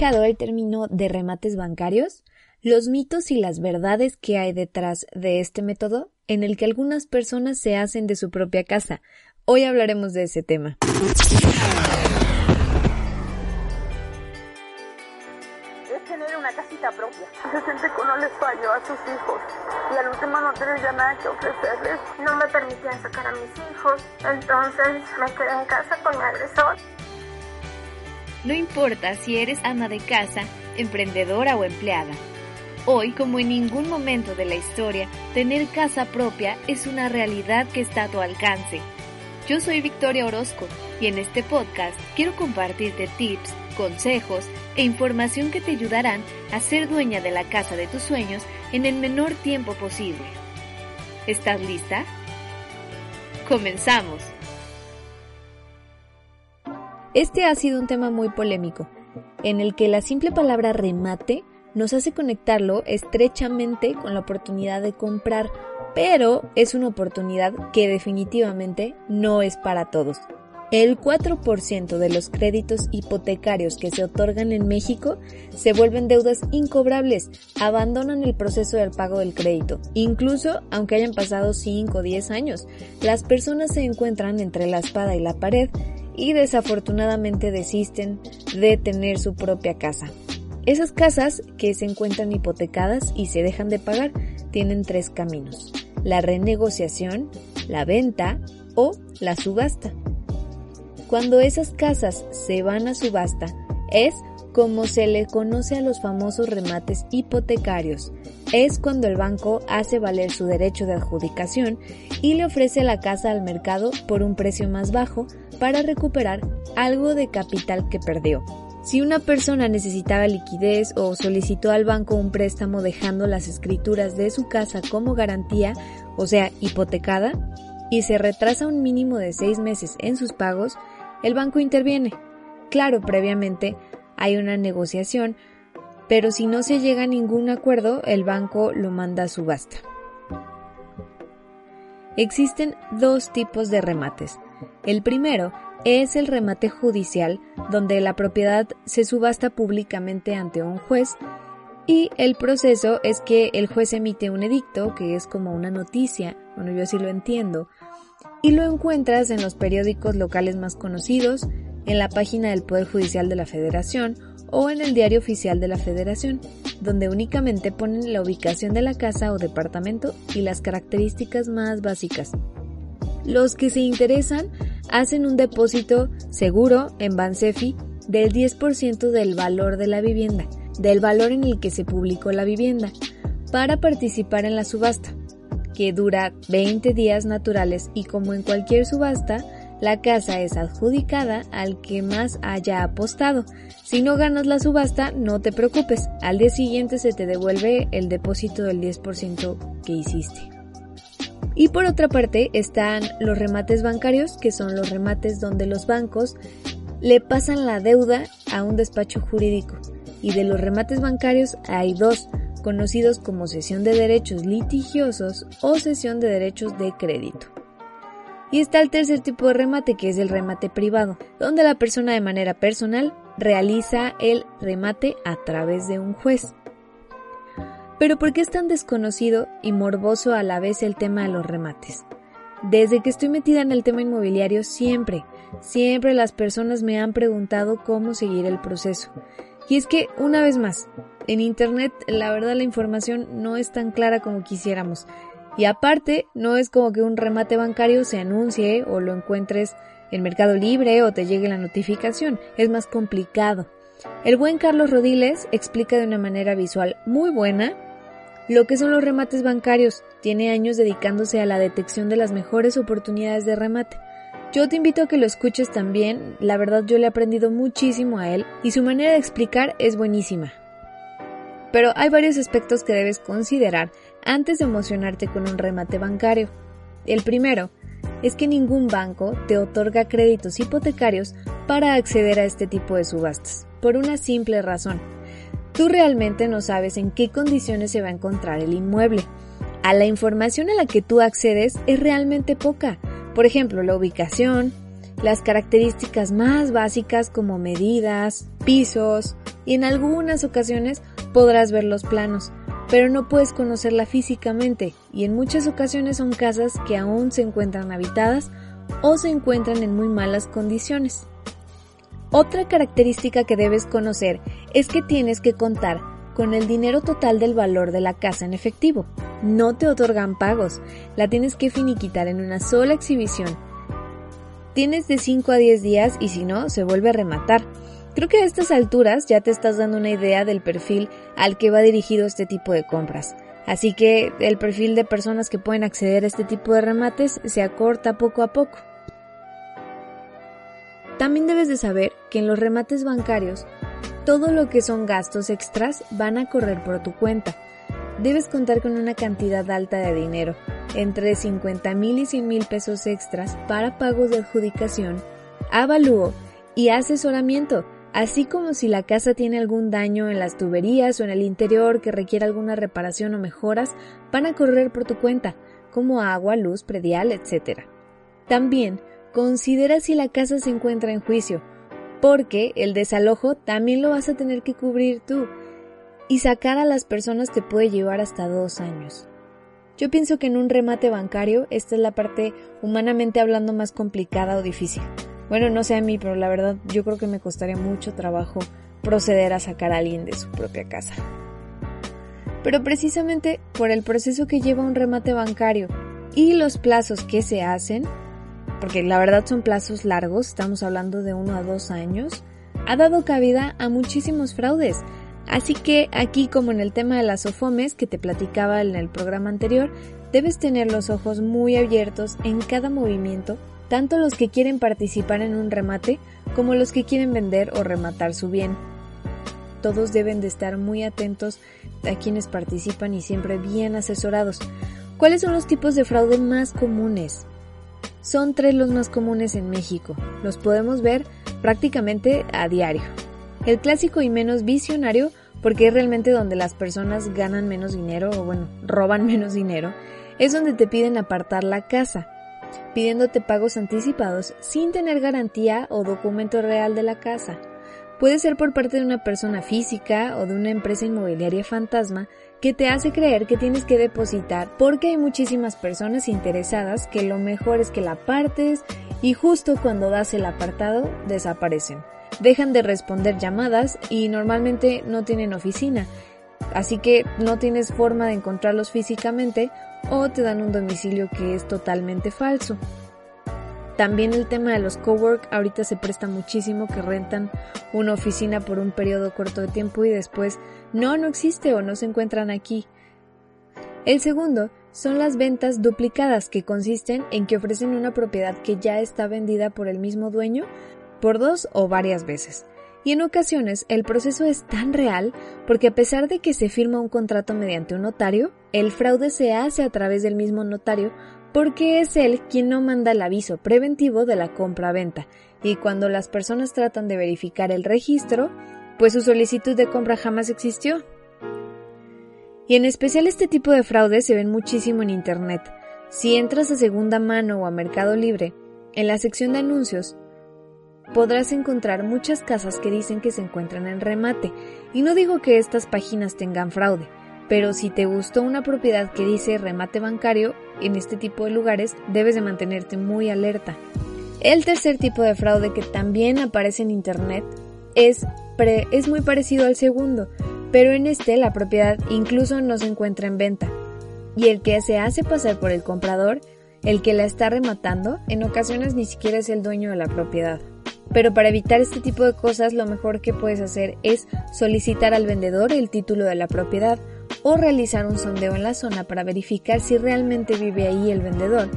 Escuchado el término de remates bancarios? Los mitos y las verdades que hay detrás de este método en el que algunas personas se hacen de su propia casa. Hoy hablaremos de ese tema. Es tener una casita propia. Se siente que uno les falló a sus hijos y al último no tener ya nada que ofrecerles. No me permitían sacar a mis hijos, entonces me quedé en casa con mi agresor. No importa si eres ama de casa, emprendedora o empleada. Hoy, como en ningún momento de la historia, tener casa propia es una realidad que está a tu alcance. Yo soy Victoria Orozco y en este podcast quiero compartirte tips, consejos e información que te ayudarán a ser dueña de la casa de tus sueños en el menor tiempo posible. ¿Estás lista? Comenzamos. Este ha sido un tema muy polémico, en el que la simple palabra remate nos hace conectarlo estrechamente con la oportunidad de comprar, pero es una oportunidad que definitivamente no es para todos. El 4% de los créditos hipotecarios que se otorgan en México se vuelven deudas incobrables, abandonan el proceso del pago del crédito. Incluso aunque hayan pasado 5 o 10 años, las personas se encuentran entre la espada y la pared y desafortunadamente desisten de tener su propia casa. Esas casas que se encuentran hipotecadas y se dejan de pagar tienen tres caminos. La renegociación, la venta o la subasta. Cuando esas casas se van a subasta es como se le conoce a los famosos remates hipotecarios. Es cuando el banco hace valer su derecho de adjudicación y le ofrece la casa al mercado por un precio más bajo para recuperar algo de capital que perdió. Si una persona necesitaba liquidez o solicitó al banco un préstamo dejando las escrituras de su casa como garantía, o sea, hipotecada, y se retrasa un mínimo de seis meses en sus pagos, el banco interviene. Claro, previamente hay una negociación, pero si no se llega a ningún acuerdo, el banco lo manda a subasta. Existen dos tipos de remates. El primero es el remate judicial, donde la propiedad se subasta públicamente ante un juez y el proceso es que el juez emite un edicto, que es como una noticia, bueno yo así lo entiendo, y lo encuentras en los periódicos locales más conocidos, en la página del Poder Judicial de la Federación o en el Diario Oficial de la Federación, donde únicamente ponen la ubicación de la casa o departamento y las características más básicas. Los que se interesan hacen un depósito seguro en Bansefi del 10% del valor de la vivienda, del valor en el que se publicó la vivienda, para participar en la subasta, que dura 20 días naturales y como en cualquier subasta, la casa es adjudicada al que más haya apostado. Si no ganas la subasta, no te preocupes, al día siguiente se te devuelve el depósito del 10% que hiciste. Y por otra parte están los remates bancarios, que son los remates donde los bancos le pasan la deuda a un despacho jurídico. Y de los remates bancarios hay dos, conocidos como cesión de derechos litigiosos o cesión de derechos de crédito. Y está el tercer tipo de remate, que es el remate privado, donde la persona de manera personal realiza el remate a través de un juez. Pero ¿por qué es tan desconocido y morboso a la vez el tema de los remates? Desde que estoy metida en el tema inmobiliario siempre, siempre las personas me han preguntado cómo seguir el proceso. Y es que, una vez más, en Internet la verdad la información no es tan clara como quisiéramos. Y aparte, no es como que un remate bancario se anuncie o lo encuentres en Mercado Libre o te llegue la notificación. Es más complicado. El buen Carlos Rodiles explica de una manera visual muy buena lo que son los remates bancarios. Tiene años dedicándose a la detección de las mejores oportunidades de remate. Yo te invito a que lo escuches también, la verdad yo le he aprendido muchísimo a él y su manera de explicar es buenísima. Pero hay varios aspectos que debes considerar antes de emocionarte con un remate bancario. El primero es que ningún banco te otorga créditos hipotecarios para acceder a este tipo de subastas, por una simple razón. Tú realmente no sabes en qué condiciones se va a encontrar el inmueble. A la información a la que tú accedes es realmente poca. Por ejemplo, la ubicación, las características más básicas como medidas, pisos y en algunas ocasiones podrás ver los planos, pero no puedes conocerla físicamente y en muchas ocasiones son casas que aún se encuentran habitadas o se encuentran en muy malas condiciones. Otra característica que debes conocer es que tienes que contar con el dinero total del valor de la casa en efectivo. No te otorgan pagos, la tienes que finiquitar en una sola exhibición. Tienes de 5 a 10 días y si no, se vuelve a rematar. Creo que a estas alturas ya te estás dando una idea del perfil al que va dirigido este tipo de compras. Así que el perfil de personas que pueden acceder a este tipo de remates se acorta poco a poco. También debes de saber que en los remates bancarios todo lo que son gastos extras van a correr por tu cuenta. Debes contar con una cantidad alta de dinero, entre 50 mil y 100 mil pesos extras para pagos de adjudicación, avalúo y asesoramiento, así como si la casa tiene algún daño en las tuberías o en el interior que requiera alguna reparación o mejoras, van a correr por tu cuenta, como agua, luz, predial, etc. También considera si la casa se encuentra en juicio, porque el desalojo también lo vas a tener que cubrir tú, y sacar a las personas te puede llevar hasta dos años. Yo pienso que en un remate bancario esta es la parte humanamente hablando más complicada o difícil. Bueno, no sé a mí, pero la verdad yo creo que me costaría mucho trabajo proceder a sacar a alguien de su propia casa. Pero precisamente por el proceso que lleva un remate bancario y los plazos que se hacen, porque la verdad son plazos largos, estamos hablando de uno a dos años, ha dado cabida a muchísimos fraudes. Así que aquí como en el tema de las OFOMES que te platicaba en el programa anterior, debes tener los ojos muy abiertos en cada movimiento tanto los que quieren participar en un remate como los que quieren vender o rematar su bien. Todos deben de estar muy atentos a quienes participan y siempre bien asesorados. ¿Cuáles son los tipos de fraude más comunes? Son tres los más comunes en México. Los podemos ver prácticamente a diario. El clásico y menos visionario, porque es realmente donde las personas ganan menos dinero o bueno, roban menos dinero, es donde te piden apartar la casa pidiéndote pagos anticipados sin tener garantía o documento real de la casa. Puede ser por parte de una persona física o de una empresa inmobiliaria fantasma que te hace creer que tienes que depositar porque hay muchísimas personas interesadas que lo mejor es que la apartes y justo cuando das el apartado desaparecen. Dejan de responder llamadas y normalmente no tienen oficina, así que no tienes forma de encontrarlos físicamente o te dan un domicilio que es totalmente falso. También el tema de los cowork ahorita se presta muchísimo que rentan una oficina por un periodo corto de tiempo y después no, no existe o no se encuentran aquí. El segundo son las ventas duplicadas que consisten en que ofrecen una propiedad que ya está vendida por el mismo dueño por dos o varias veces. Y en ocasiones el proceso es tan real porque a pesar de que se firma un contrato mediante un notario, el fraude se hace a través del mismo notario porque es él quien no manda el aviso preventivo de la compra-venta y cuando las personas tratan de verificar el registro, pues su solicitud de compra jamás existió. Y en especial este tipo de fraudes se ven muchísimo en Internet. Si entras a segunda mano o a Mercado Libre, en la sección de anuncios podrás encontrar muchas casas que dicen que se encuentran en remate. Y no digo que estas páginas tengan fraude, pero si te gustó una propiedad que dice remate bancario, en este tipo de lugares debes de mantenerte muy alerta. El tercer tipo de fraude que también aparece en Internet es, es muy parecido al segundo, pero en este la propiedad incluso no se encuentra en venta. Y el que se hace pasar por el comprador, el que la está rematando, en ocasiones ni siquiera es el dueño de la propiedad. Pero para evitar este tipo de cosas lo mejor que puedes hacer es solicitar al vendedor el título de la propiedad o realizar un sondeo en la zona para verificar si realmente vive ahí el vendedor.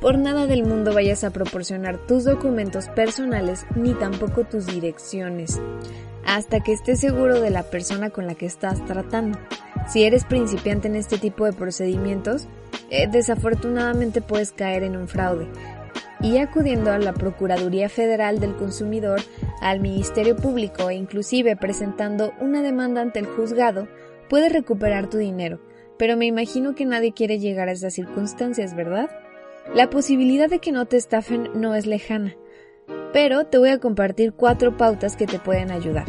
Por nada del mundo vayas a proporcionar tus documentos personales ni tampoco tus direcciones, hasta que estés seguro de la persona con la que estás tratando. Si eres principiante en este tipo de procedimientos, eh, desafortunadamente puedes caer en un fraude, y acudiendo a la Procuraduría Federal del Consumidor, al Ministerio Público e inclusive presentando una demanda ante el juzgado, puedes recuperar tu dinero, pero me imagino que nadie quiere llegar a esas circunstancias, ¿verdad? La posibilidad de que no te estafen no es lejana, pero te voy a compartir cuatro pautas que te pueden ayudar.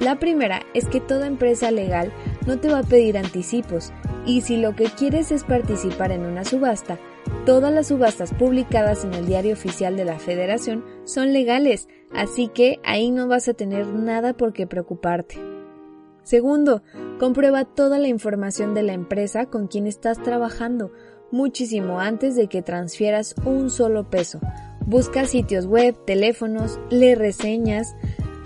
La primera es que toda empresa legal no te va a pedir anticipos y si lo que quieres es participar en una subasta, Todas las subastas publicadas en el diario oficial de la Federación son legales, así que ahí no vas a tener nada por qué preocuparte. Segundo, comprueba toda la información de la empresa con quien estás trabajando muchísimo antes de que transfieras un solo peso. Busca sitios web, teléfonos, lee reseñas,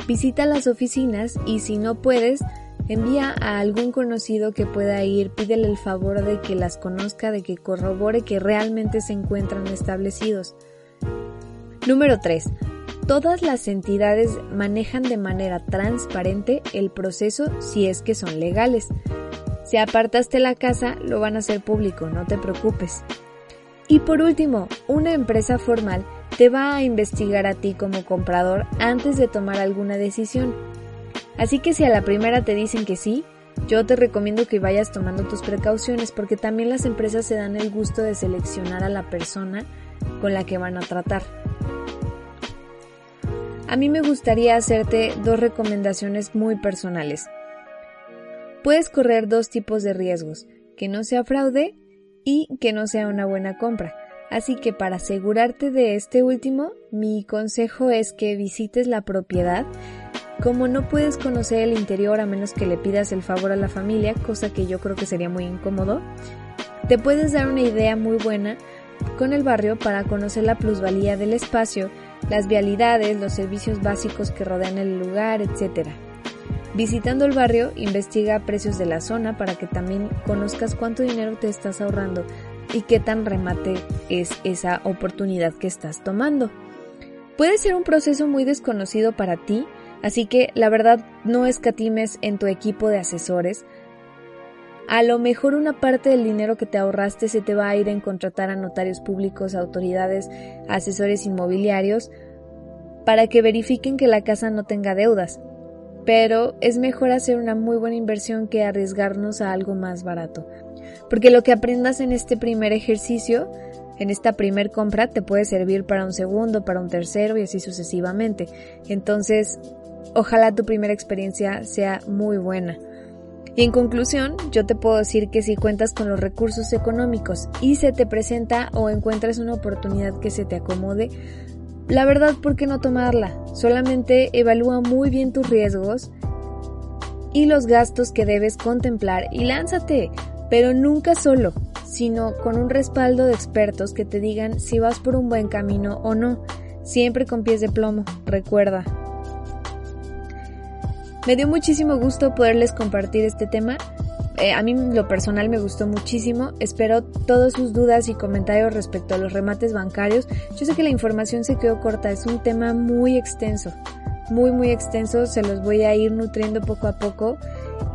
visita las oficinas y si no puedes, Envía a algún conocido que pueda ir, pídele el favor de que las conozca, de que corrobore que realmente se encuentran establecidos. Número 3. Todas las entidades manejan de manera transparente el proceso si es que son legales. Si apartaste la casa, lo van a hacer público, no te preocupes. Y por último, una empresa formal te va a investigar a ti como comprador antes de tomar alguna decisión. Así que si a la primera te dicen que sí, yo te recomiendo que vayas tomando tus precauciones porque también las empresas se dan el gusto de seleccionar a la persona con la que van a tratar. A mí me gustaría hacerte dos recomendaciones muy personales. Puedes correr dos tipos de riesgos, que no sea fraude y que no sea una buena compra. Así que para asegurarte de este último, mi consejo es que visites la propiedad como no puedes conocer el interior a menos que le pidas el favor a la familia, cosa que yo creo que sería muy incómodo, te puedes dar una idea muy buena con el barrio para conocer la plusvalía del espacio, las vialidades, los servicios básicos que rodean el lugar, etc. Visitando el barrio, investiga precios de la zona para que también conozcas cuánto dinero te estás ahorrando y qué tan remate es esa oportunidad que estás tomando. Puede ser un proceso muy desconocido para ti, Así que la verdad no escatimes en tu equipo de asesores. A lo mejor una parte del dinero que te ahorraste se te va a ir en contratar a notarios públicos, autoridades, asesores inmobiliarios, para que verifiquen que la casa no tenga deudas. Pero es mejor hacer una muy buena inversión que arriesgarnos a algo más barato. Porque lo que aprendas en este primer ejercicio, en esta primer compra, te puede servir para un segundo, para un tercero y así sucesivamente. Entonces, Ojalá tu primera experiencia sea muy buena. Y en conclusión, yo te puedo decir que si cuentas con los recursos económicos y se te presenta o encuentras una oportunidad que se te acomode, la verdad, ¿por qué no tomarla? Solamente evalúa muy bien tus riesgos y los gastos que debes contemplar y lánzate, pero nunca solo, sino con un respaldo de expertos que te digan si vas por un buen camino o no, siempre con pies de plomo, recuerda, me dio muchísimo gusto poderles compartir este tema. Eh, a mí lo personal me gustó muchísimo. Espero todas sus dudas y comentarios respecto a los remates bancarios. Yo sé que la información se quedó corta, es un tema muy extenso, muy muy extenso. Se los voy a ir nutriendo poco a poco.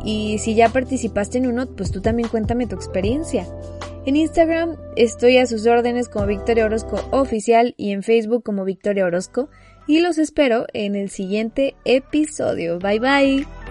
Y si ya participaste en uno, pues tú también cuéntame tu experiencia. En Instagram estoy a sus órdenes como Victoria Orozco Oficial y en Facebook como Victoria Orozco y los espero en el siguiente episodio. Bye bye.